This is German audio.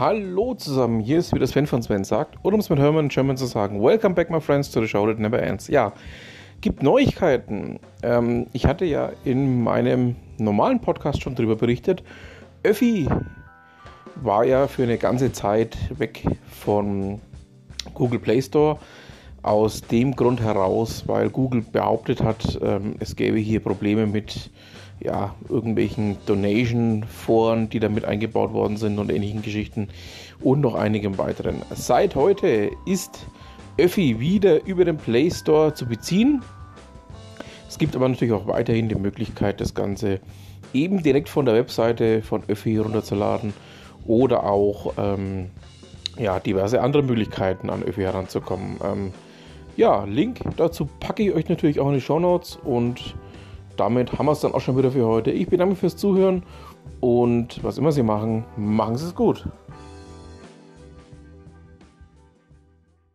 Hallo zusammen, hier ist wieder Sven von Sven sagt, oder um es mit Hermann German zu sagen, Welcome back my friends to the show that never ends. Ja, gibt Neuigkeiten. Ähm, ich hatte ja in meinem normalen Podcast schon darüber berichtet. Öffi war ja für eine ganze Zeit weg von Google Play Store. Aus dem Grund heraus, weil Google behauptet hat, ähm, es gäbe hier Probleme mit ja, irgendwelchen Donation-Foren, die damit eingebaut worden sind und ähnlichen Geschichten und noch einigem weiteren. Seit heute ist Öffi wieder über den Play Store zu beziehen. Es gibt aber natürlich auch weiterhin die Möglichkeit, das Ganze eben direkt von der Webseite von Öffi runterzuladen oder auch ähm, ja, diverse andere Möglichkeiten an Öffi heranzukommen. Ähm, ja, Link dazu packe ich euch natürlich auch in die Show Notes und damit haben wir es dann auch schon wieder für heute. Ich bedanke mich fürs Zuhören und was immer Sie machen, machen Sie es gut.